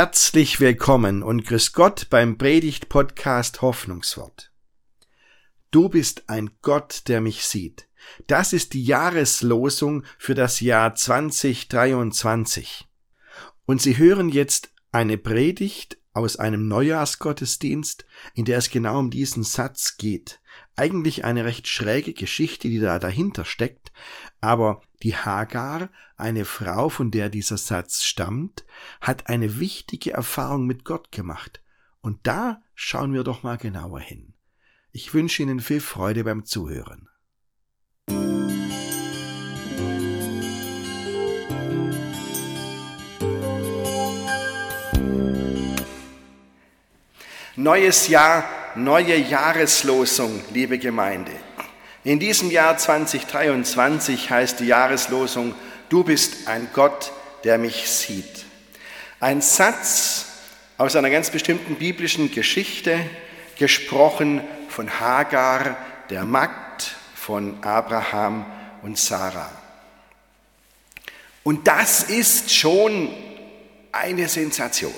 Herzlich willkommen und grüß Gott beim Predigt-Podcast Hoffnungswort. Du bist ein Gott, der mich sieht. Das ist die Jahreslosung für das Jahr 2023. Und Sie hören jetzt eine Predigt aus einem Neujahrsgottesdienst, in der es genau um diesen Satz geht. Eigentlich eine recht schräge Geschichte, die da dahinter steckt, aber die Hagar, eine Frau, von der dieser Satz stammt, hat eine wichtige Erfahrung mit Gott gemacht. Und da schauen wir doch mal genauer hin. Ich wünsche Ihnen viel Freude beim Zuhören. Neues Jahr, neue Jahreslosung, liebe Gemeinde. In diesem Jahr 2023 heißt die Jahreslosung, du bist ein Gott, der mich sieht. Ein Satz aus einer ganz bestimmten biblischen Geschichte, gesprochen von Hagar, der Magd von Abraham und Sarah. Und das ist schon eine Sensation.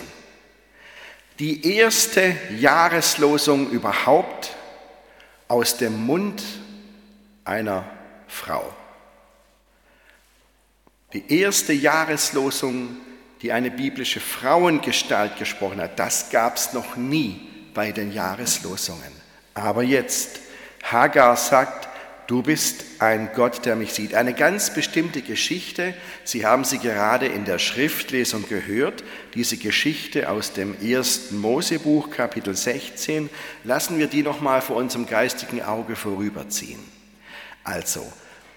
Die erste Jahreslosung überhaupt aus dem Mund einer Frau. Die erste Jahreslosung, die eine biblische Frauengestalt gesprochen hat, das gab es noch nie bei den Jahreslosungen. Aber jetzt, Hagar sagt, du bist ein Gott, der mich sieht. Eine ganz bestimmte Geschichte, Sie haben sie gerade in der Schriftlesung gehört, diese Geschichte aus dem ersten Mosebuch, Kapitel 16. Lassen wir die nochmal vor unserem geistigen Auge vorüberziehen. Also,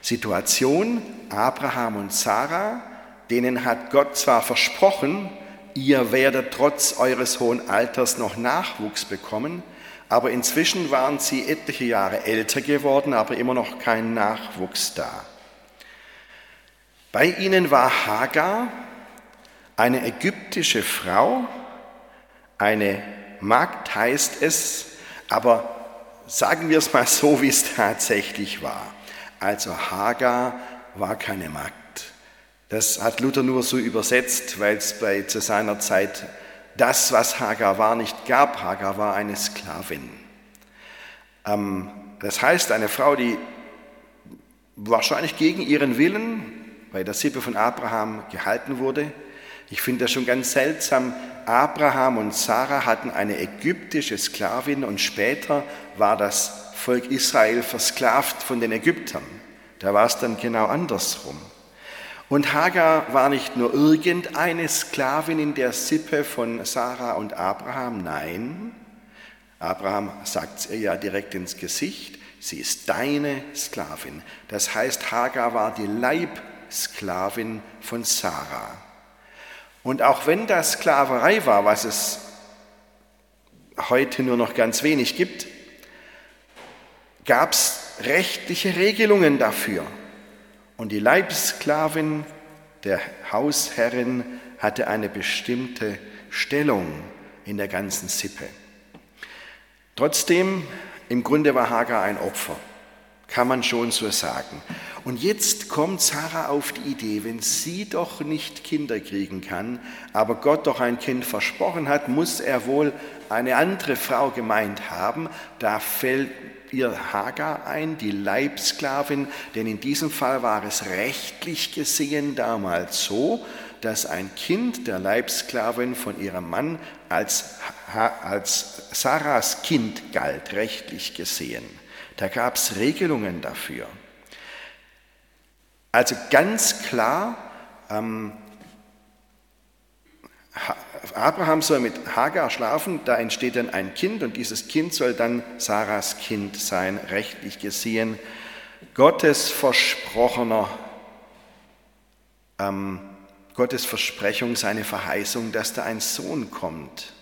Situation, Abraham und Sarah, denen hat Gott zwar versprochen, ihr werdet trotz eures hohen Alters noch Nachwuchs bekommen, aber inzwischen waren sie etliche Jahre älter geworden, aber immer noch kein Nachwuchs da. Bei ihnen war Hagar, eine ägyptische Frau, eine Magd heißt es, aber sagen wir es mal so, wie es tatsächlich war. Also Hagar war keine Magd. Das hat Luther nur so übersetzt, weil es bei, zu seiner Zeit das, was Hagar war, nicht gab. Hagar war eine Sklavin. Ähm, das heißt, eine Frau, die wahrscheinlich gegen ihren Willen bei der Sippe von Abraham gehalten wurde. Ich finde das schon ganz seltsam. Abraham und Sarah hatten eine ägyptische Sklavin und später war das Volk Israel versklavt von den Ägyptern. Da war es dann genau andersrum. Und Hagar war nicht nur irgendeine Sklavin in der Sippe von Sarah und Abraham, nein, Abraham sagt es ihr ja direkt ins Gesicht, sie ist deine Sklavin. Das heißt, Hagar war die Leibsklavin von Sarah. Und auch wenn das Sklaverei war, was es heute nur noch ganz wenig gibt, gab es rechtliche Regelungen dafür. Und die Leibsklavin der Hausherrin hatte eine bestimmte Stellung in der ganzen Sippe. Trotzdem, im Grunde war Hagar ein Opfer, kann man schon so sagen. Und jetzt kommt Sarah auf die Idee, wenn sie doch nicht Kinder kriegen kann, aber Gott doch ein Kind versprochen hat, muss er wohl eine andere Frau gemeint haben. Da fällt ihr Hagar ein, die Leibsklavin, denn in diesem Fall war es rechtlich gesehen damals so, dass ein Kind der Leibsklavin von ihrem Mann als, als Sarahs Kind galt, rechtlich gesehen. Da gab es Regelungen dafür. Also ganz klar, ähm, Abraham soll mit Hagar schlafen, da entsteht dann ein Kind und dieses Kind soll dann Sarahs Kind sein, rechtlich gesehen. Gottes versprochener, ähm, Gottes Versprechung, seine Verheißung, dass da ein Sohn kommt.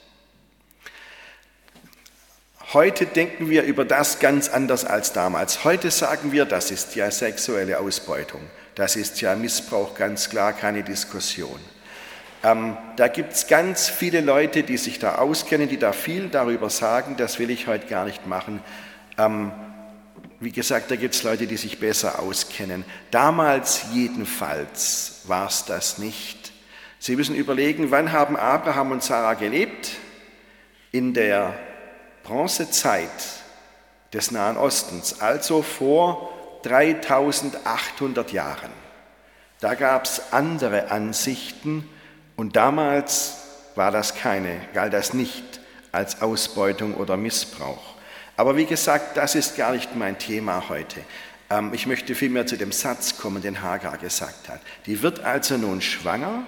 Heute denken wir über das ganz anders als damals. Heute sagen wir, das ist ja sexuelle Ausbeutung. Das ist ja Missbrauch, ganz klar, keine Diskussion. Ähm, da gibt es ganz viele Leute, die sich da auskennen, die da viel darüber sagen. Das will ich heute gar nicht machen. Ähm, wie gesagt, da gibt es Leute, die sich besser auskennen. Damals jedenfalls war es das nicht. Sie müssen überlegen, wann haben Abraham und Sarah gelebt? In der Bronzezeit des Nahen Ostens, also vor 3800 Jahren. Da gab es andere Ansichten und damals war das keine, galt das nicht als Ausbeutung oder Missbrauch. Aber wie gesagt, das ist gar nicht mein Thema heute. Ähm, ich möchte vielmehr zu dem Satz kommen, den Hagar gesagt hat. Die wird also nun schwanger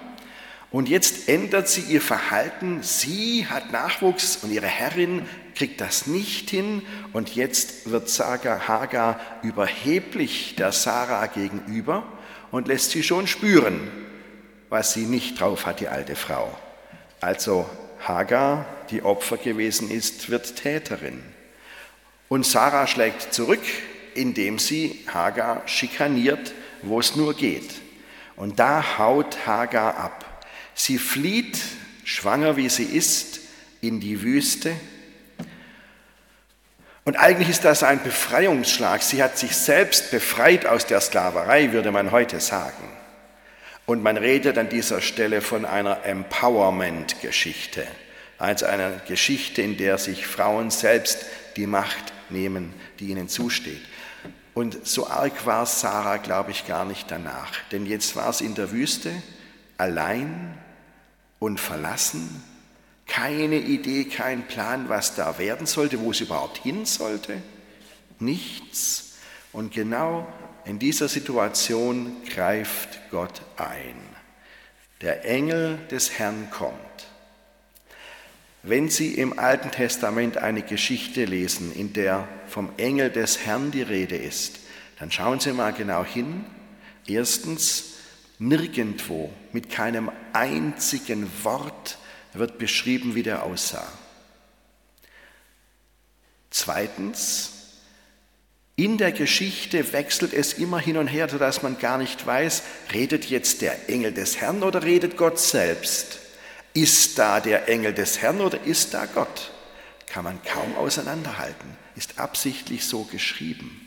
und jetzt ändert sie ihr Verhalten. Sie hat Nachwuchs und ihre Herrin kriegt das nicht hin und jetzt wird Hagar überheblich der Sarah gegenüber und lässt sie schon spüren, was sie nicht drauf hat, die alte Frau. Also Hagar, die Opfer gewesen ist, wird Täterin. Und Sarah schlägt zurück, indem sie Hagar schikaniert, wo es nur geht. Und da haut Hagar ab. Sie flieht, schwanger wie sie ist, in die Wüste. Und eigentlich ist das ein Befreiungsschlag. Sie hat sich selbst befreit aus der Sklaverei, würde man heute sagen. Und man redet an dieser Stelle von einer Empowerment-Geschichte, also einer Geschichte, in der sich Frauen selbst die Macht nehmen, die ihnen zusteht. Und so arg war Sarah, glaube ich, gar nicht danach. Denn jetzt war sie in der Wüste, allein und verlassen, keine Idee, kein Plan, was da werden sollte, wo sie überhaupt hin sollte. Nichts. Und genau in dieser Situation greift Gott ein. Der Engel des Herrn kommt. Wenn Sie im Alten Testament eine Geschichte lesen, in der vom Engel des Herrn die Rede ist, dann schauen Sie mal genau hin. Erstens, nirgendwo, mit keinem einzigen Wort wird beschrieben, wie der aussah. Zweitens, in der Geschichte wechselt es immer hin und her, sodass man gar nicht weiß, redet jetzt der Engel des Herrn oder redet Gott selbst? Ist da der Engel des Herrn oder ist da Gott? Kann man kaum auseinanderhalten, ist absichtlich so geschrieben.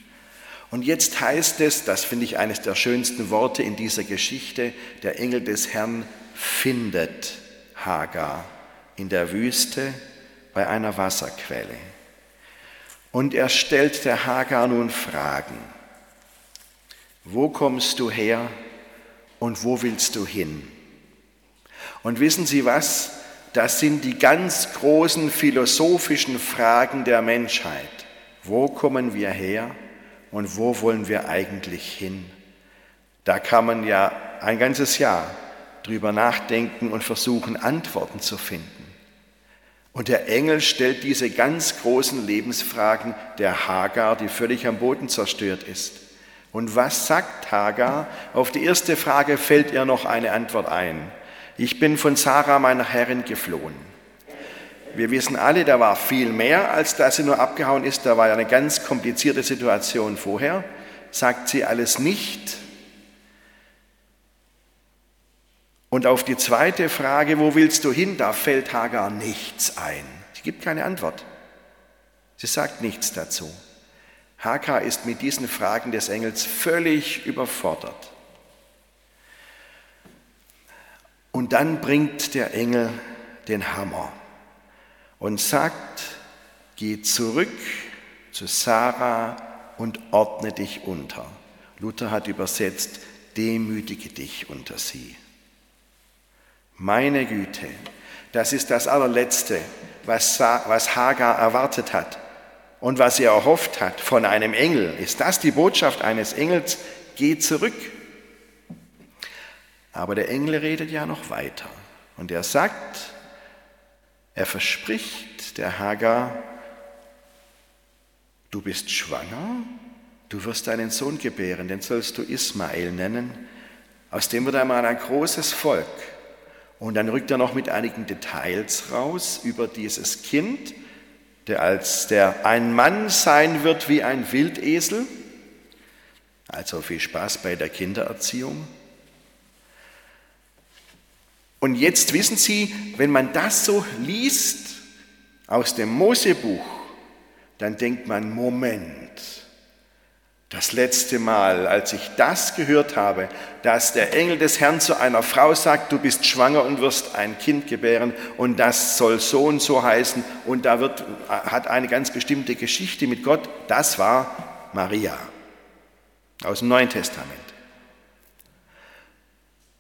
Und jetzt heißt es, das finde ich eines der schönsten Worte in dieser Geschichte, der Engel des Herrn findet Hagar in der Wüste bei einer Wasserquelle. Und er stellt der Hagar nun Fragen. Wo kommst du her und wo willst du hin? Und wissen Sie was? Das sind die ganz großen philosophischen Fragen der Menschheit. Wo kommen wir her und wo wollen wir eigentlich hin? Da kann man ja ein ganzes Jahr drüber nachdenken und versuchen, Antworten zu finden. Und der Engel stellt diese ganz großen Lebensfragen der Hagar, die völlig am Boden zerstört ist. Und was sagt Hagar? Auf die erste Frage fällt ihr noch eine Antwort ein. Ich bin von Sarah, meiner Herrin, geflohen. Wir wissen alle, da war viel mehr, als dass sie nur abgehauen ist. Da war ja eine ganz komplizierte Situation vorher. Sagt sie alles nicht. Und auf die zweite Frage, wo willst du hin, da fällt Hagar nichts ein. Sie gibt keine Antwort. Sie sagt nichts dazu. Hagar ist mit diesen Fragen des Engels völlig überfordert. Und dann bringt der Engel den Hammer und sagt, geh zurück zu Sarah und ordne dich unter. Luther hat übersetzt, demütige dich unter sie. Meine Güte, das ist das allerletzte, was, Hagar erwartet hat und was sie erhofft hat von einem Engel. Ist das die Botschaft eines Engels? Geh zurück aber der Engel redet ja noch weiter. Und er sagt, er verspricht der Hagar, du bist schwanger, du wirst einen Sohn gebären, den sollst du Ismael nennen. Aus dem wird einmal ein großes Volk. Und dann rückt er noch mit einigen Details raus über dieses Kind, der als der ein Mann sein wird wie ein Wildesel. Also viel Spaß bei der Kindererziehung. Und jetzt wissen Sie, wenn man das so liest aus dem Mosebuch, dann denkt man, Moment, Das letzte Mal, als ich das gehört habe, dass der Engel des Herrn zu einer Frau sagt, du bist schwanger und wirst ein Kind gebären und das soll so und so heißen und da wird, hat eine ganz bestimmte Geschichte mit Gott, das war Maria aus dem Neuen Testament.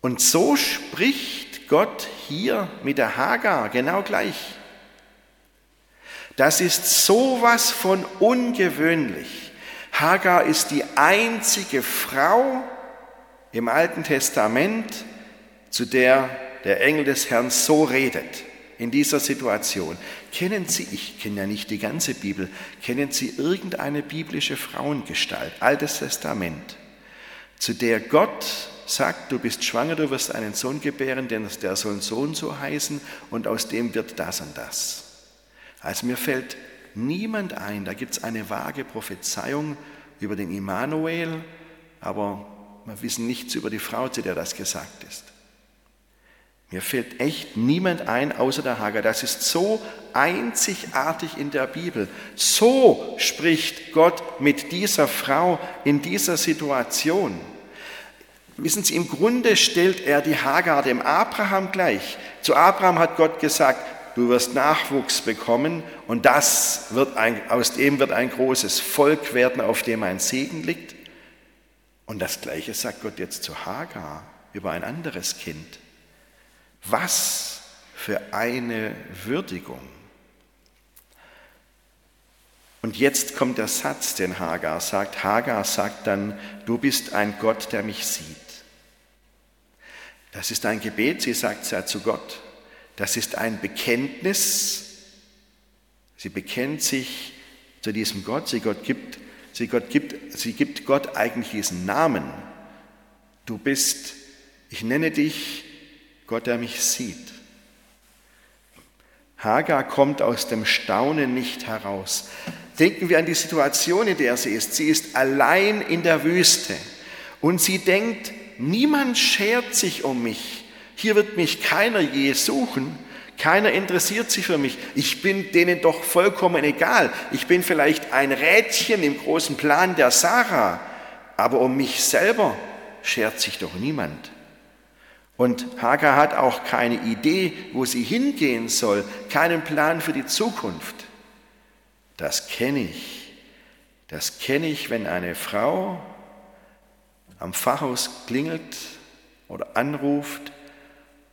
Und so spricht Gott hier mit der Hagar genau gleich. Das ist sowas von ungewöhnlich. Hagar ist die einzige Frau im Alten Testament, zu der der Engel des Herrn so redet, in dieser Situation. Kennen Sie, ich kenne ja nicht die ganze Bibel, kennen Sie irgendeine biblische Frauengestalt, Altes Testament, zu der Gott sagt, du bist schwanger, du wirst einen Sohn gebären, denn der soll so und so heißen und aus dem wird das und das. Also mir fällt niemand ein. Da gibt es eine vage Prophezeiung über den Immanuel, aber wir wissen nichts über die Frau, zu der das gesagt ist. Mir fällt echt niemand ein außer der Hager. Das ist so einzigartig in der Bibel. So spricht Gott mit dieser Frau in dieser Situation. Wissen Sie, im Grunde stellt er die Hagar dem Abraham gleich. Zu Abraham hat Gott gesagt, du wirst Nachwuchs bekommen und das wird ein, aus dem wird ein großes Volk werden, auf dem ein Segen liegt. Und das Gleiche sagt Gott jetzt zu Hagar über ein anderes Kind. Was für eine Würdigung. Und jetzt kommt der Satz, den Hagar sagt. Hagar sagt dann, du bist ein Gott, der mich sieht. Das ist ein Gebet, sie sagt es ja zu Gott. Das ist ein Bekenntnis. Sie bekennt sich zu diesem Gott. Sie, Gott gibt, sie, Gott gibt, sie gibt Gott eigentlich diesen Namen. Du bist, ich nenne dich Gott, der mich sieht. Hagar kommt aus dem Staunen nicht heraus. Denken wir an die Situation, in der sie ist. Sie ist allein in der Wüste und sie denkt, niemand schert sich um mich. Hier wird mich keiner je suchen. Keiner interessiert sich für mich. Ich bin denen doch vollkommen egal. Ich bin vielleicht ein Rädchen im großen Plan der Sarah, aber um mich selber schert sich doch niemand. Und Hagar hat auch keine Idee, wo sie hingehen soll, keinen Plan für die Zukunft. Das kenne ich. Das kenne ich, wenn eine Frau am Pfarrhaus klingelt oder anruft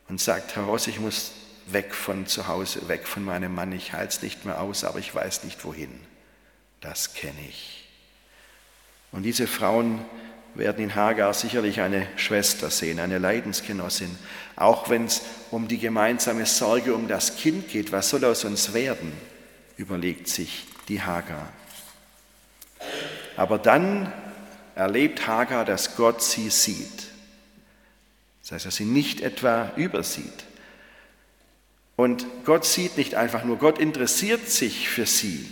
und sagt, Herr Ross, ich muss weg von zu Hause, weg von meinem Mann, ich halte es nicht mehr aus, aber ich weiß nicht wohin. Das kenne ich. Und diese Frauen werden in Hagar sicherlich eine Schwester sehen, eine Leidensgenossin, auch wenn es um die gemeinsame Sorge um das Kind geht. Was soll aus uns werden? überlegt sich die Hagar. Aber dann erlebt Hagar, dass Gott sie sieht. Das heißt, dass sie nicht etwa übersieht. Und Gott sieht nicht einfach nur, Gott interessiert sich für sie.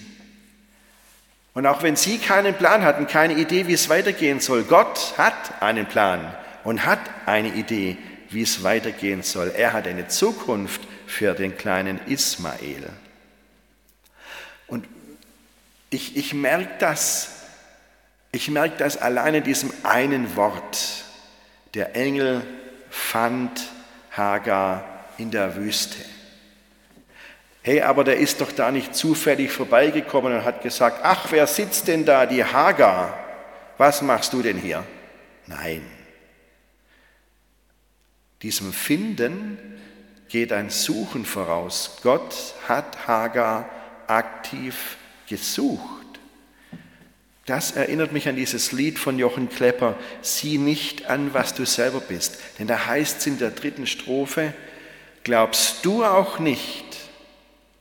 Und auch wenn sie keinen Plan hatten, keine Idee, wie es weitergehen soll, Gott hat einen Plan und hat eine Idee, wie es weitergehen soll. Er hat eine Zukunft für den kleinen Ismael. Und ich, ich merke das, ich merke das alleine in diesem einen Wort. Der Engel fand Hagar in der Wüste. Hey, aber der ist doch da nicht zufällig vorbeigekommen und hat gesagt, ach, wer sitzt denn da, die Hagar? Was machst du denn hier? Nein. Diesem Finden geht ein Suchen voraus. Gott hat Hagar aktiv gesucht. Das erinnert mich an dieses Lied von Jochen Klepper, sieh nicht an, was du selber bist. Denn da heißt es in der dritten Strophe, glaubst du auch nicht,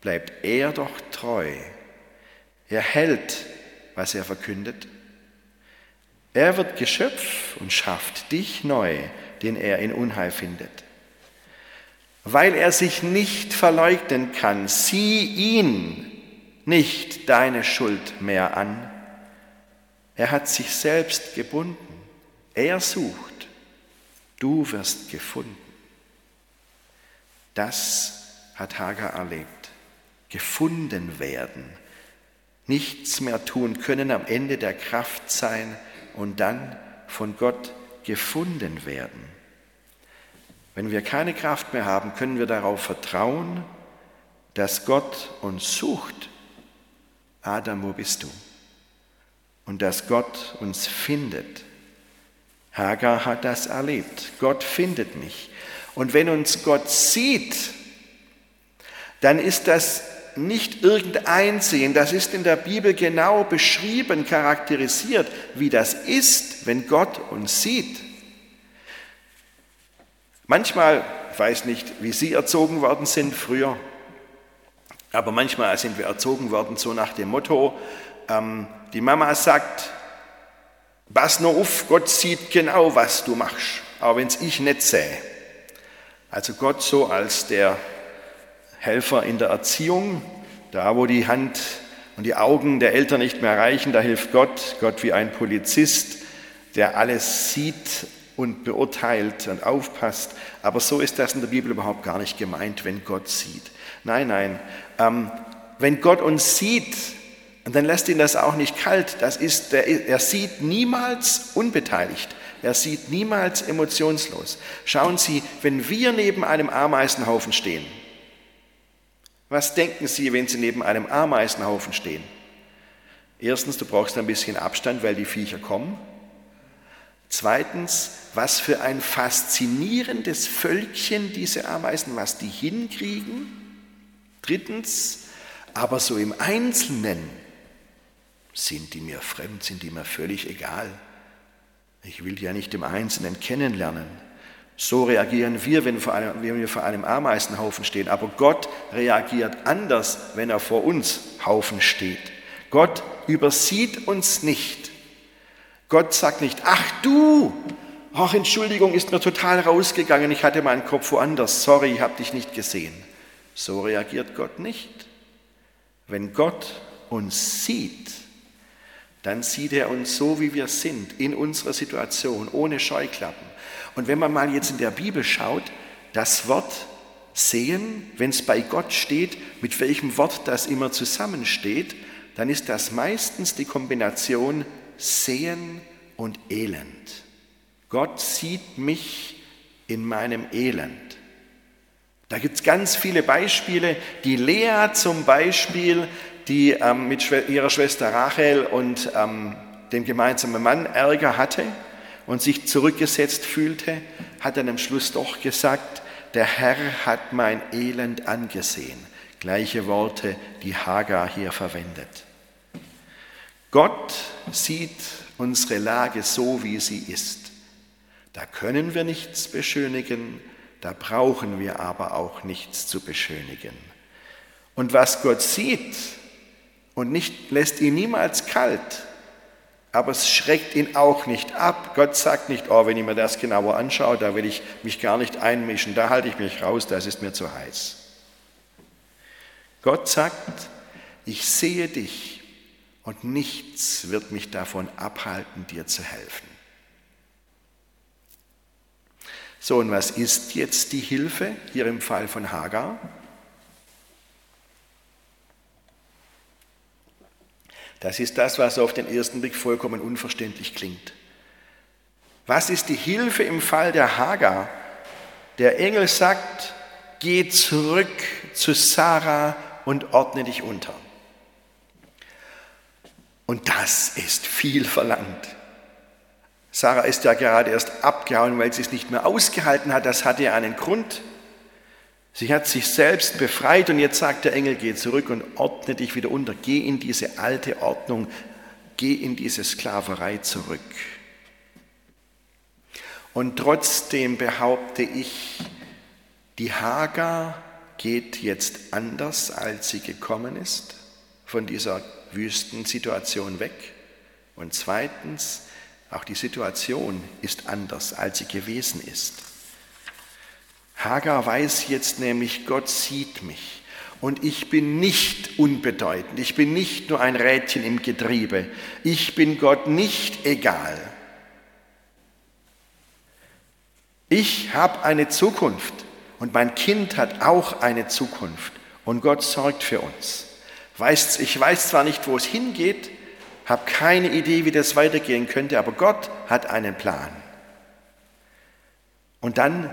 bleibt er doch treu. Er hält, was er verkündet. Er wird Geschöpf und schafft dich neu, den er in Unheil findet. Weil er sich nicht verleugnen kann, sieh ihn nicht deine Schuld mehr an er hat sich selbst gebunden. Er sucht. Du wirst gefunden. Das hat Hagar erlebt. Gefunden werden. Nichts mehr tun können, am Ende der Kraft sein, und dann von Gott gefunden werden. Wenn wir keine Kraft mehr haben, können wir darauf vertrauen, dass Gott uns sucht. Adam, wo bist du? Und dass Gott uns findet. Hagar hat das erlebt. Gott findet mich. Und wenn uns Gott sieht, dann ist das nicht irgendein Sehen, das ist in der Bibel genau beschrieben, charakterisiert, wie das ist, wenn Gott uns sieht. Manchmal, ich weiß nicht, wie Sie erzogen worden sind früher, aber manchmal sind wir erzogen worden so nach dem Motto, ähm, die Mama sagt, pass nur auf, Gott sieht genau, was du machst, auch wenn es ich nicht sehe. Also Gott so als der Helfer in der Erziehung, da wo die Hand und die Augen der Eltern nicht mehr reichen, da hilft Gott, Gott wie ein Polizist, der alles sieht und beurteilt und aufpasst. Aber so ist das in der Bibel überhaupt gar nicht gemeint, wenn Gott sieht. Nein, nein. Ähm, wenn Gott uns sieht, dann lässt ihn das auch nicht kalt. Das ist, er, er sieht niemals unbeteiligt. Er sieht niemals emotionslos. Schauen Sie, wenn wir neben einem Ameisenhaufen stehen, was denken Sie, wenn Sie neben einem Ameisenhaufen stehen? Erstens, du brauchst ein bisschen Abstand, weil die Viecher kommen. Zweitens, was für ein faszinierendes Völkchen diese Ameisen, was die hinkriegen. Drittens, aber so im Einzelnen sind die mir fremd, sind die mir völlig egal. Ich will die ja nicht im Einzelnen kennenlernen. So reagieren wir, wenn, wir vor einem Ameisenhaufen stehen. Aber Gott reagiert anders, wenn er vor uns Haufen steht. Gott übersieht uns nicht. Gott sagt nicht, ach du, ach Entschuldigung, ist mir total rausgegangen, ich hatte meinen Kopf woanders, sorry, ich habe dich nicht gesehen. So reagiert Gott nicht. Wenn Gott uns sieht, dann sieht er uns so, wie wir sind, in unserer Situation, ohne Scheuklappen. Und wenn man mal jetzt in der Bibel schaut, das Wort sehen, wenn es bei Gott steht, mit welchem Wort das immer zusammensteht, dann ist das meistens die Kombination sehen und Elend. Gott sieht mich in meinem Elend. Da gibt es ganz viele Beispiele. Die Lea zum Beispiel, die ähm, mit ihrer Schwester Rachel und ähm, dem gemeinsamen Mann Ärger hatte und sich zurückgesetzt fühlte, hat dann am Schluss doch gesagt, der Herr hat mein Elend angesehen. Gleiche Worte, die Hagar hier verwendet. Gott sieht unsere Lage so, wie sie ist. Da können wir nichts beschönigen, da brauchen wir aber auch nichts zu beschönigen. Und was Gott sieht und nicht, lässt ihn niemals kalt, aber es schreckt ihn auch nicht ab. Gott sagt nicht, oh, wenn ich mir das genauer anschaue, da will ich mich gar nicht einmischen, da halte ich mich raus, das ist mir zu heiß. Gott sagt, ich sehe dich und nichts wird mich davon abhalten, dir zu helfen. So, und was ist jetzt die Hilfe hier im Fall von Hagar? Das ist das, was auf den ersten Blick vollkommen unverständlich klingt. Was ist die Hilfe im Fall der Hagar? Der Engel sagt, geh zurück zu Sarah und ordne dich unter. Und das ist viel verlangt. Sarah ist ja gerade erst abgehauen, weil sie es nicht mehr ausgehalten hat. Das hatte ja einen Grund. Sie hat sich selbst befreit und jetzt sagt der Engel, geh zurück und ordne dich wieder unter. Geh in diese alte Ordnung, geh in diese Sklaverei zurück. Und trotzdem behaupte ich, die Hagar geht jetzt anders, als sie gekommen ist, von dieser Wüstensituation weg. Und zweitens, auch die Situation ist anders, als sie gewesen ist. Hagar weiß jetzt nämlich, Gott sieht mich und ich bin nicht unbedeutend, ich bin nicht nur ein Rädchen im Getriebe, ich bin Gott nicht egal. Ich habe eine Zukunft und mein Kind hat auch eine Zukunft und Gott sorgt für uns. Ich weiß zwar nicht, wo es hingeht, habe keine Idee, wie das weitergehen könnte, aber Gott hat einen Plan. Und dann,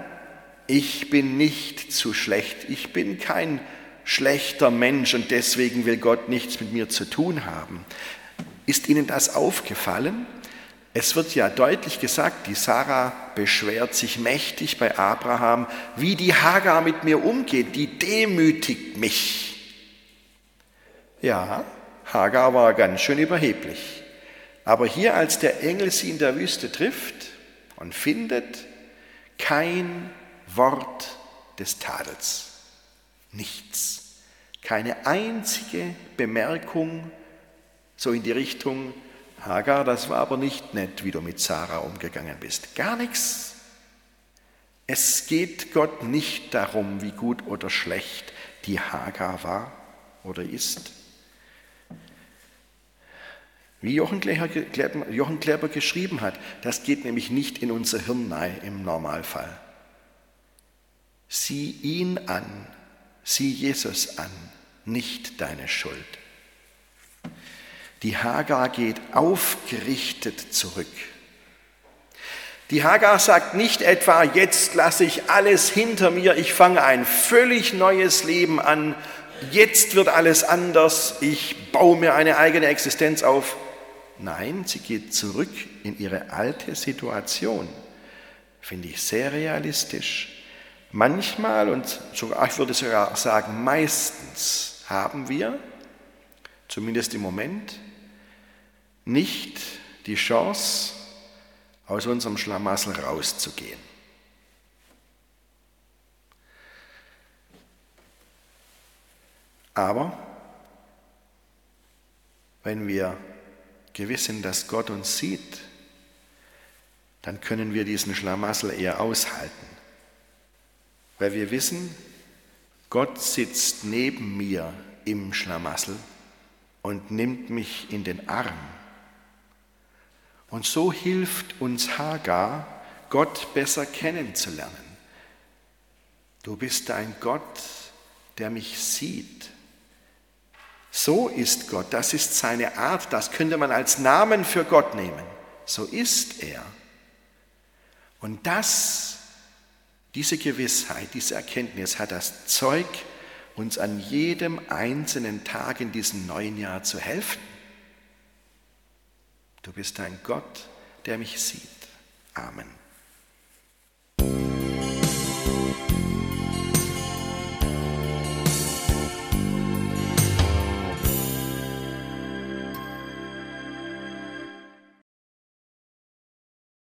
ich bin nicht zu schlecht, ich bin kein schlechter Mensch und deswegen will Gott nichts mit mir zu tun haben. Ist Ihnen das aufgefallen? Es wird ja deutlich gesagt, die Sarah beschwert sich mächtig bei Abraham, wie die Hagar mit mir umgeht, die demütigt mich. Ja, Hagar war ganz schön überheblich. Aber hier, als der Engel sie in der Wüste trifft und findet, kein Wort des Tadels, nichts, keine einzige Bemerkung so in die Richtung, Hagar, das war aber nicht nett, wie du mit Sarah umgegangen bist. Gar nichts. Es geht Gott nicht darum, wie gut oder schlecht die Hagar war oder ist. Wie Jochen Kleber, Jochen Kleber geschrieben hat, das geht nämlich nicht in unser Hirn rein im Normalfall. Sieh ihn an, sieh Jesus an, nicht deine Schuld. Die Hagar geht aufgerichtet zurück. Die Hagar sagt nicht etwa, jetzt lasse ich alles hinter mir, ich fange ein völlig neues Leben an, jetzt wird alles anders, ich baue mir eine eigene Existenz auf. Nein, sie geht zurück in ihre alte Situation. Finde ich sehr realistisch. Manchmal und sogar, ich würde sogar sagen meistens haben wir, zumindest im Moment, nicht die Chance, aus unserem Schlamassel rauszugehen. Aber wenn wir gewiss sind, dass Gott uns sieht, dann können wir diesen Schlamassel eher aushalten. Weil wir wissen, Gott sitzt neben mir im Schlamassel und nimmt mich in den Arm und so hilft uns Hagar, Gott besser kennenzulernen. Du bist ein Gott, der mich sieht. So ist Gott, das ist seine Art, das könnte man als Namen für Gott nehmen. So ist er. Und das, diese Gewissheit, diese Erkenntnis hat das Zeug, uns an jedem einzelnen Tag in diesem neuen Jahr zu helfen. Du bist ein Gott, der mich sieht. Amen.